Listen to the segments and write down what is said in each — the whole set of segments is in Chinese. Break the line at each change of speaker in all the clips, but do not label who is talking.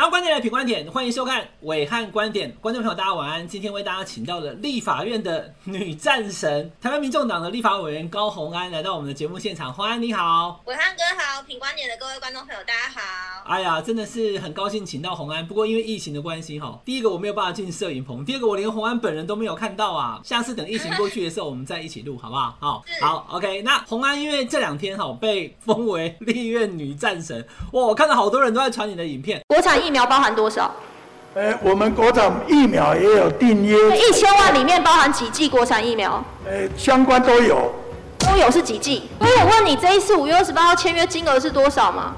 想要观点来品观点，欢迎收看伟汉观点。观众朋友，大家晚安。今天为大家请到了立法院的女战神，台湾民众党的立法委员高虹安来到我们的节目现场。虹安你好，
伟汉哥好，品观点的各位观众朋友大家好。
哎呀，真的是很高兴请到虹安。不过因为疫情的关系哈，第一个我没有办法进摄影棚，第二个我连虹安本人都没有看到啊。下次等疫情过去的时候，我们再一起录好不好？好，好，OK。那虹安因为这两天哈被封为立院女战神，哇，我看到好多人都在传你的影片。
国产疫苗包含多少？
呃，我们国产疫苗也有订约，
一千万里面包含几剂国产疫苗？
呃，相关都有，
都有是几剂？所以我问你，这一次五月二十八号签约金额是多少吗？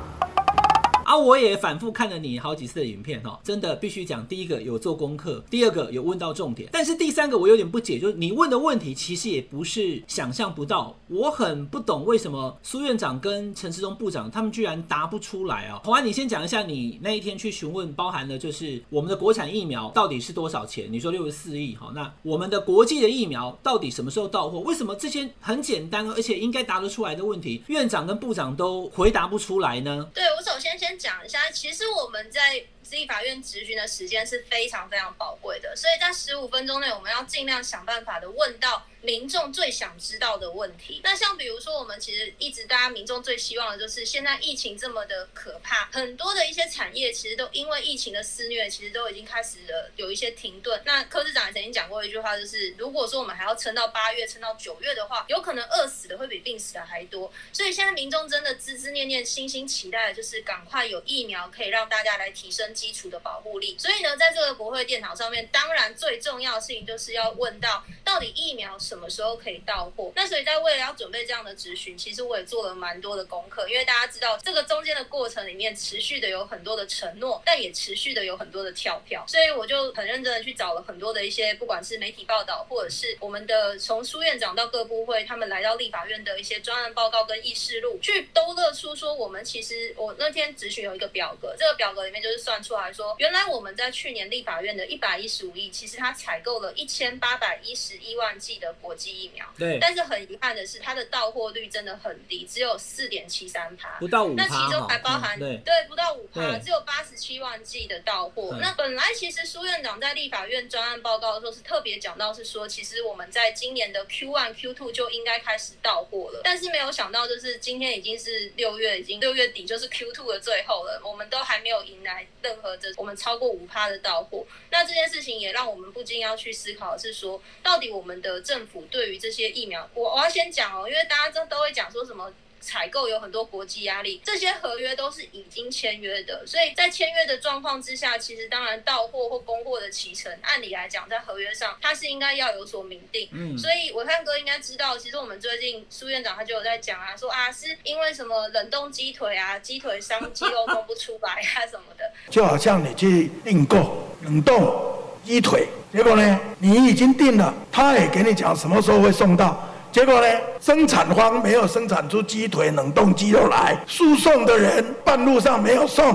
啊，我也反复看了你好几次的影片哦，真的必须讲，第一个有做功课，第二个有问到重点，但是第三个我有点不解，就是你问的问题其实也不是想象不到，我很不懂为什么苏院长跟陈时中部长他们居然答不出来啊。虹安，你先讲一下你那一天去询问，包含了就是我们的国产疫苗到底是多少钱？你说六十四亿，好，那我们的国际的疫苗到底什么时候到货？为什么这些很简单而且应该答得出来的问题，院长跟部长都回答不出来呢？
对，我首先先。讲一下，其实我们在立法院质询的时间是非常非常宝贵的，所以在十五分钟内，我们要尽量想办法的问到。民众最想知道的问题，那像比如说，我们其实一直大家民众最希望的就是，现在疫情这么的可怕，很多的一些产业其实都因为疫情的肆虐，其实都已经开始了有一些停顿。那柯市长也曾经讲过一句话，就是如果说我们还要撑到八月，撑到九月的话，有可能饿死的会比病死的还多。所以现在民众真的孜孜念念、心心期待的就是赶快有疫苗可以让大家来提升基础的保护力。所以呢，在这个国会电脑上面，当然最重要的事情就是要问到，到底疫苗什么时候可以到货？那所以在为了要准备这样的质询，其实我也做了蛮多的功课，因为大家知道这个中间的过程里面持续的有很多的承诺，但也持续的有很多的跳票，所以我就很认真的去找了很多的一些，不管是媒体报道，或者是我们的从苏院长到各部会，他们来到立法院的一些专案报告跟议事录，去兜勒出说，我们其实我那天质询有一个表格，这个表格里面就是算出来说，原来我们在去年立法院的一百一十五亿，其实它采购了一千八百一十一万剂的国际。疫苗，
对，
但是很遗憾的是，它的到货率真的很低，只有四点七三趴，
不到五趴。
那其中还包含、对不到五趴，只有八十七万剂的到货。那本来其实苏院长在立法院专案报告的时候是特别讲到，是说其实我们在今年的 Q one、Q two 就应该开始到货了，但是没有想到就是今天已经是六月，已经六月底就是 Q two 的最后了，我们都还没有迎来任何的我们超过五趴的到货。那这件事情也让我们不禁要去思考的是说，到底我们的政府对于这些疫苗，我我要先讲哦，因为大家都都会讲说什么采购有很多国际压力，这些合约都是已经签约的，所以在签约的状况之下，其实当然到货或供货的期程，按理来讲在合约上它是应该要有所明定。嗯，所以伟汉哥应该知道，其实我们最近苏院长他就有在讲啊，说啊是因为什么冷冻鸡腿啊，鸡腿伤 鸡肉弄不出来啊什么的，
就好像你去订购冷冻。鸡腿，结果呢？你已经订了，他也给你讲什么时候会送到，结果呢？生产方没有生产出鸡腿、冷冻鸡肉来，输送的人半路上没有送，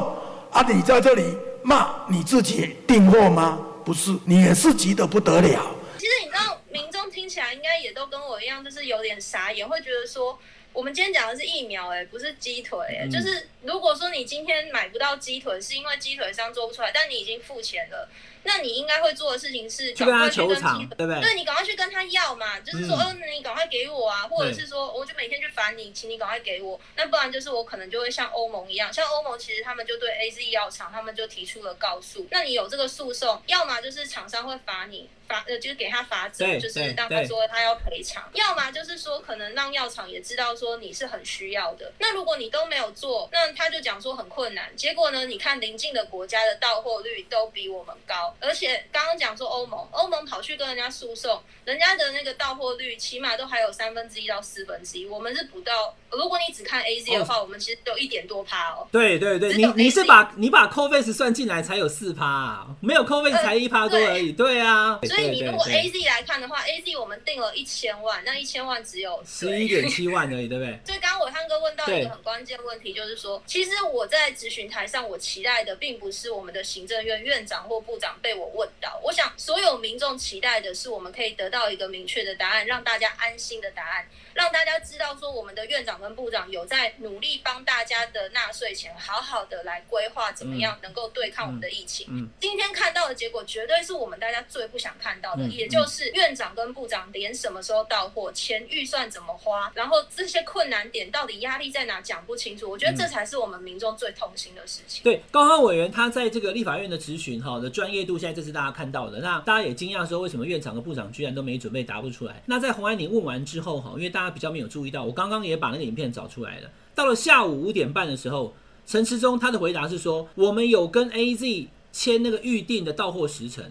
啊，你在这里骂你自己订货吗？不是，你也是急得不得了。
其实你知道，民众听起来应该也都跟我一样，就是有点傻眼，会觉得说。我们今天讲的是疫苗，哎，不是鸡腿，哎，就是如果说你今天买不到鸡腿，是因为鸡腿商做不出来，但你已经付钱了，那你应该会做的事情是赶快去跟对不对？对，你赶快去跟他要嘛，就是说，嗯，你赶快给我啊，或者是说，我就每天去烦你，请你赶快给我，那不然就是我可能就会像欧盟一样，像欧盟其实他们就对 AZ 药厂，他们就提出了告诉，那你有这个诉讼，要么就是厂商会罚你。罚呃，就是给他罚则，就是让他说他要赔偿；要么就是说，可能让药厂也知道说你是很需要的。那如果你都没有做，那他就讲说很困难。结果呢，你看邻近的国家的到货率都比我们高，而且刚刚讲说欧盟，欧盟跑去跟人家诉讼，人家的那个到货率起码都还有三分之一到四分之一，我们是不到。如果你只看 AZ 的话，哦、我们其实有一点多趴哦。
对对对，你你是把你把 c o v i s 算进来才有四趴，啊，没有 c o v i s 才一趴多而已。对，对啊。
所以你如果 AZ 来看的话，AZ 我们定了一千万，那一千万只有
十一点七万而已，对不对？
所以刚刚伟汉哥问到一个很关键问题，就是说，其实我在咨询台上，我期待的并不是我们的行政院院长或部长想被我问到。我想所有民众期待的是，我们可以得到一个明确的答案，让大家安心的答案，让大家知道说，我们的院长跟部长有在努力帮大家的纳税钱，好好的来规划怎么样能够对抗我们的疫情。嗯嗯嗯、今天看到的结果，绝对是我们大家最不想看到的，也就是院长跟部长连什么时候到货、钱预算怎么花，然后这些困难点到底压力在哪，讲不清楚。我觉得这才是我们民众最痛心的事情。
对，高虹安委员他在这个立法院的质询，哈的专业度，现在这是大家看到的。那大家也惊讶说，为什么院长和部长居然都没准备，答不出来？那在红安你问完之后，哈，因为大家比较没有注意到，我刚刚也把那个影片找出来了。到了下午五点半的时候，陈时中他的回答是说，我们有跟 AZ 签那个预定的到货时程。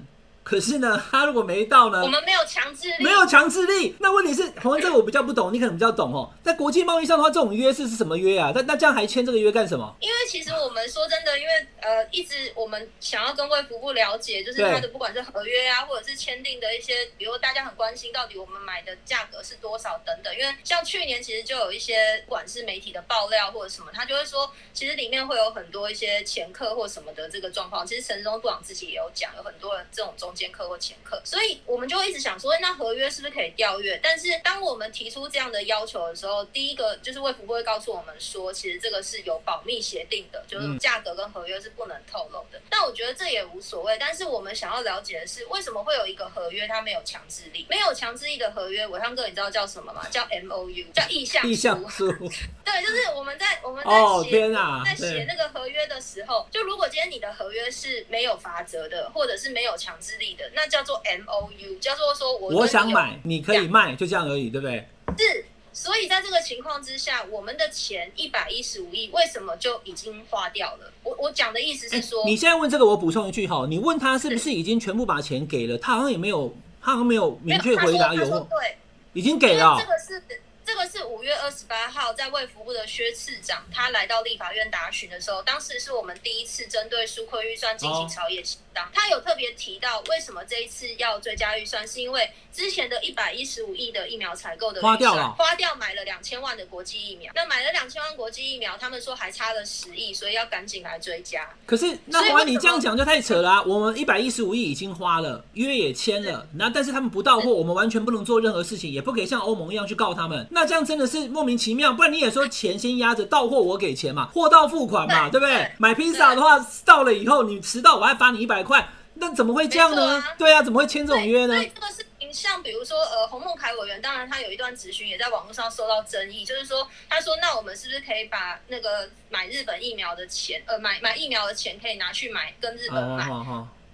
可是呢，他如果没到呢？
我们没有强制力，
没有强制力。那问题是，虹安这个我比较不懂，你可能比较懂哦。在国际贸易上的话，这种约是是什么约啊？那那这样还签这个约干什么？
因为其实我们说真的，因为呃，一直我们想要跟卫福部了解，就是他的不管是合约啊，或者是签订的一些，比如大家很关心到底我们买的价格是多少等等。因为像去年其实就有一些，不管是媒体的爆料或者什么，他就会说，其实里面会有很多一些前客或什么的这个状况。其实陈时中部长自己也有讲，有很多人这种中间客或前客。所以我们就会一直想说，那合约是不是可以调阅？但是当我们提出这样的要求的时候，第一个就是卫福部会告诉我们说，其实这个是有保密协定的，就是价格跟合约是不能透露的。但我觉得这也无所谓。但是我们想要了解的是，为什么会有一个合约它没有强制力？没有强制力的合约，伟昌哥你知道叫什么吗？叫 M O U，叫意向。意向书。对，就是我们在我们在写、oh, 在写那个合约的时候，就如果今天你的合约是没有法则的，或者是没有强制力的，那叫做。M O U 叫做说我，
我想买，你可以卖，就这样而已，对不对？
是，所以在这个情况之下，我们的钱一百一十五亿为什么就已经花掉了？我我讲的意思是说，
你现在问这个，我补充一句哈，你问他是不是已经全部把钱给了？他好像也没有，他好像没有明确回答有，有
对，
已经给了。
这个是。这个是五月二十八号，在卫福部的薛次长他来到立法院答询的时候，当时是我们第一次针对纾困预算进行朝野协商。他有特别提到，为什么这一次要追加预算，是因为之前的一百一十五亿的疫苗采购的花掉了，花掉买了两千万的国际疫苗。那买了两千万国际疫苗，他们说还差了十亿，所以要赶紧来追加。
可是那虹安你这样讲就太扯了啊！我们一百一十五亿已经花了，约也签了，那但是他们不到货，我们完全不能做任何事情，也不可以像欧盟一样去告他们。那这样真的是莫名其妙，不然你也说钱先压着，到货我给钱嘛，货到付款嘛，对，不对？买披萨的话，到了以后你迟到，我还罚你一百块，那怎么会这样呢？啊对啊，怎么会签这种约呢？
这个是像比如说呃，洪孟凯委员，当然他有一段质询也在网络上受到争议，就是说他说，那我们是不是可以把那个买日本疫苗的钱，呃，买买疫苗的钱可以拿去买跟日本买？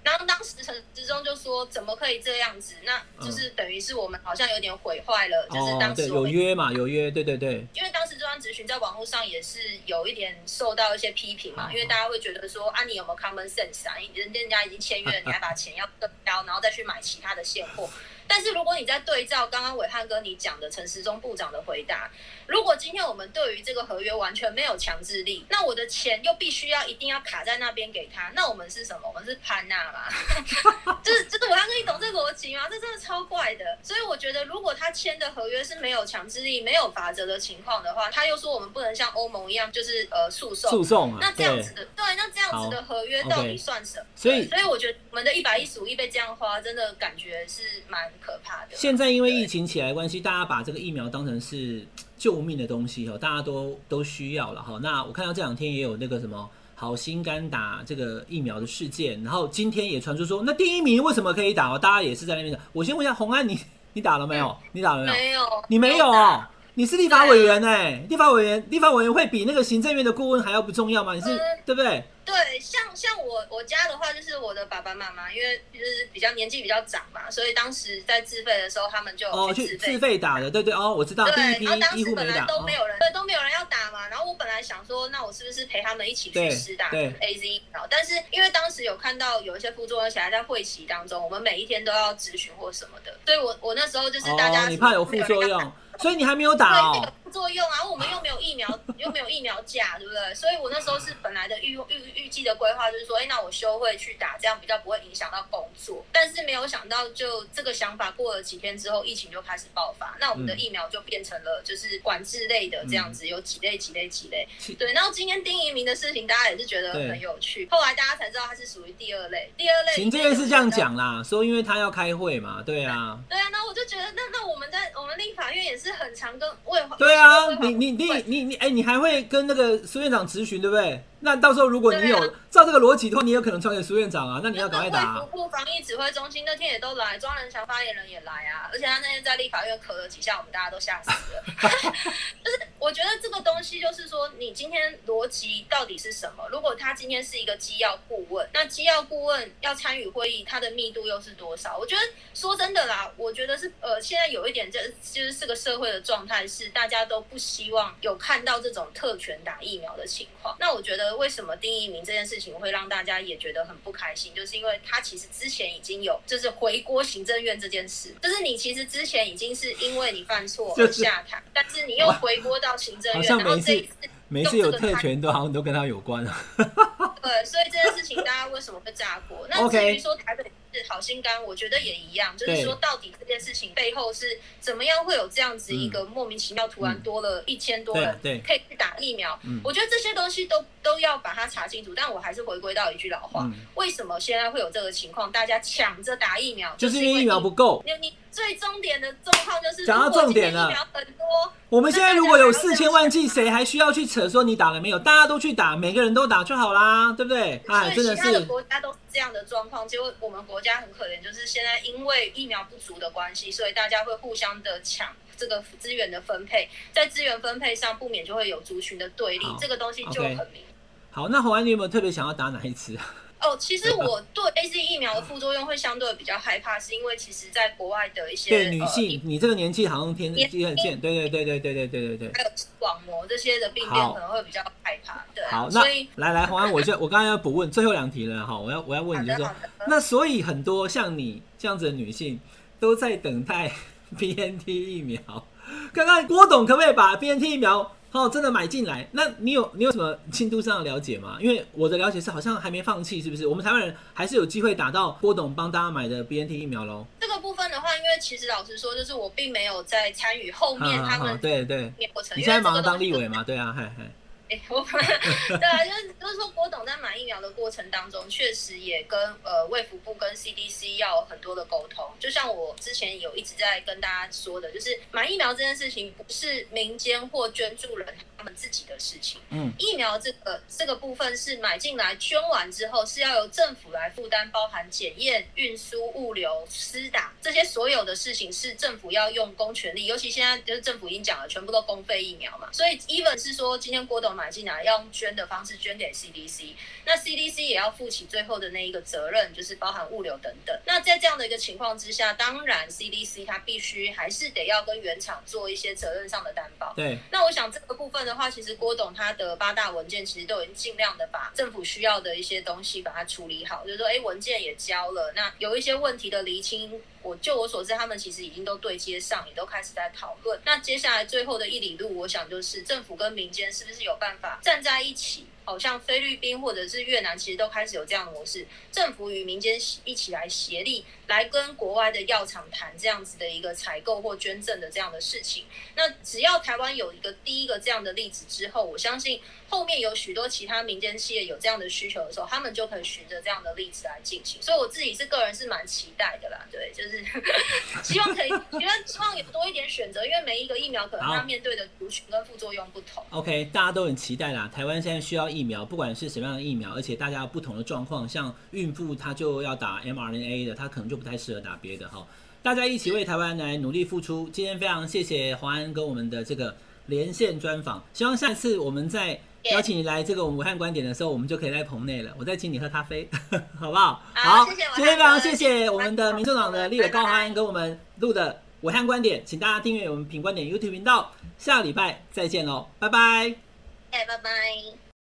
然后当时陈时中就说：“怎么可以这样子？那就是等于是我们好像有点毁坏了，嗯、就是当时
有约嘛，有约，对对对。
因为当时这段咨询在网络上也是有一点受到一些批评嘛，因为大家会觉得说：啊，你有没有 common sense 啊？人人家已经签约了，你还把钱要更高，然后再去买其他的现货。”但是如果你在对照刚刚伟汉哥你讲的陈时中部长的回答，如果今天我们对于这个合约完全没有强制力，那我的钱又必须要一定要卡在那边给他，那我们是什么？我们是潘娜嘛？就是就是伟汉哥，你懂这逻辑吗？这真的超怪的。所以我觉得，如签的合约是没有强制力、没有法则的情况的话，他又说我们不能像欧盟一样，就是呃诉讼诉讼。啊那这样子的，对，对，那这样子的合约到底算什么？所以所以我觉得我们的一百一十五亿被这样花，真的感觉是蛮。可怕的。
现在因为疫情起来关系，大家把这个疫苗当成是救命的东西哈，大家都都需要了哈。那我看到这两天也有那个什么好心肝打这个疫苗的事件，然后今天也传出说，那第一名为什么可以打哦？大家也是在那边讲。我先问一下红安，你你打了没有？你打了没有？
没有，
你没有哦。你是立法委员哎，立法委员，立法委员会比那个行政院的顾问还要不重要吗？你是对不对？
对，像像我我家的话，就是我的爸爸妈妈，因为就是比较年纪比较长嘛，所以当时在自费的时候，他们就
哦去自费打的，对对哦，我知道。
对，然后当
时
本来都没有人，对，都没有人要打嘛。然后我本来想说，那我是不是陪他们一起去施打 AZ？然后但是因为当时有看到有一些副作用，而且还在会期当中，我们每一天都要咨询或什么的，所以我我那时候就是大家
你怕有副作用，所以你还没有打哦。
作用啊，我们又没有疫苗，又没有疫苗假，对不对？所以我那时候是本来的预预预计的规划，就是说，哎，那我休会去打，这样比较不会影响到工作。但是没有想到，就这个想法过了几天之后，疫情就开始爆发，那我们的疫苗就变成了就是管制类的这样子，有几类几类几类。对，然后今天丁一鸣的事情，大家也是觉得很有趣。后来大家才知道他是属于第二类，第二类。行政院
是这样讲啦，说因为他要开会嘛，对啊。
对啊，那我就觉得，那那我们在我们立法院也是很常跟卫。
对啊，你你你你你，哎，你还会跟那个苏院长咨询，对不对？那到时候如果你有照这个逻辑的话，你有可能传给苏院长啊。那你要赶快打啊。
卫福部防疫指挥中心那天也都来，庄人祥发言人也来啊。而且他那天在立法院咳了几下，我们大家都吓死了。就是我觉得这个东西，就是说你今天逻辑到底是什么？如果他今天是一个机要顾问，那机要顾问要参与会议，他的密度又是多少？我觉得说真的啦，我觉得是呃，现在有一点，这就是这个社会的状态是大家都不希望有看到这种特权打疫苗的情况。那我觉得。为什么丁怡铭这件事情会让大家也觉得很不开心？就是因为他其实之前已经有就是回锅行政院这件事，就是你其实之前已经是因为你犯错而下台，但是你又回锅到行政院，然后这一次
每次有特权都好像都跟他有关啊。
对，所以这件事情大家为什么会炸锅？那至于说台北。是好心肝，我觉得也一样，就是说到底这件事情背后是怎么样会有这样子一个莫名其妙，突然多了一千多人可以去打疫苗。我觉得这些东西都都要把它查清楚。但我还是回归到一句老话：为什么现在会有这个情况？大家抢着打疫苗，
就是因为疫苗不够。
你你最终点的状况就是
讲到重点了。很多我们现在如果有四千万剂，谁还需要去扯说你打了没有？大家都去打，每个人都打就好啦，对不对？
哎，真的是。其他的国家都是这样的状况，结果我们国家很可怜，就是现在因为疫苗不足的关系，所以大家会互相的抢这个资源的分配，在资源分配上不免就会有族群的对立，这个东西就很明。
好，那红安，你有没有特别想要打哪一支？
哦，其实我对 AZ 疫苗的副作用会相对比较害怕，是因为其实在国外的一些
对女性，你这个年纪好像天机很健，对对对对对对对对对，
还有网膜这些的病变可能会比较害怕。对，
好，那来来，洪安，我就我刚刚要补问最后两题了哈，我要我要问你，就是说，那所以很多像你这样子的女性都在等待 BNT 疫苗，刚刚郭董可不可以把 BNT 疫苗？哦，真的买进来？那你有你有什么进度上的了解吗？因为我的了解是好像还没放弃，是不是？我们台湾人还是有机会打到郭董帮大家买的 BNT 疫苗喽。
这个部分的话，因为其实老实说，就是我并没有在参与后面他们
对对。你现在忙着当立委嘛？对啊，嗨嗨嗨。
我 对啊，就是就是说，郭董在买疫苗的过程当中，确实也跟呃卫福部跟 CDC 要有很多的沟通。就像我之前有一直在跟大家说的，就是买疫苗这件事情不是民间或捐助人他们自己的事情。嗯，疫苗这个这个部分是买进来捐完之后，是要由政府来负担，包含检验、运输、物流、施打这些所有的事情，是政府要用公权力。尤其现在就是政府已经讲了，全部都公费疫苗嘛，所以 even 是说今天郭董买。买进来要用捐的方式捐给 CDC，那 CDC 也要负起最后的那一个责任，就是包含物流等等。那在这样的一个情况之下，当然 CDC 它必须还是得要跟原厂做一些责任上的担保。
对。
那我想这个部分的话，其实郭董他的八大文件其实都已经尽量的把政府需要的一些东西把它处理好，就是说，哎，文件也交了，那有一些问题的厘清。我就我所知，他们其实已经都对接上，也都开始在讨论。那接下来最后的一里路，我想就是政府跟民间是不是有办法站在一起？好像菲律宾或者是越南，其实都开始有这样的模式，政府与民间一起来协力，来跟国外的药厂谈这样子的一个采购或捐赠的这样的事情。那只要台湾有一个第一个这样的例子之后，我相信后面有许多其他民间企业有这样的需求的时候，他们就可以循着这样的例子来进行。所以我自己是个人是蛮期待的啦，对，就是 希望可以，因为希望有多一点选择，因为每一个疫苗可能它面对的族群跟副作用不同。
OK，大家都很期待啦。台湾现在需要疫苗，不管是什么样的疫苗，而且大家有不同的状况，像孕妇她就要打 mRNA 的，她可能就不太适合打别的哈。大家一起为台湾来努力付出。今天非常谢谢黄安跟我们的这个连线专访，希望下次我们再邀请你来这个我们武汉观点的时候，我们就可以在棚内了，我再请你喝咖啡，好不好？好，谢谢。今天非常谢谢我们的民众党的立委高虹安跟我们录的武汉观点，请大家订阅我们品观点 YouTube 频道，下礼拜再见喽，拜拜。
哎，拜拜。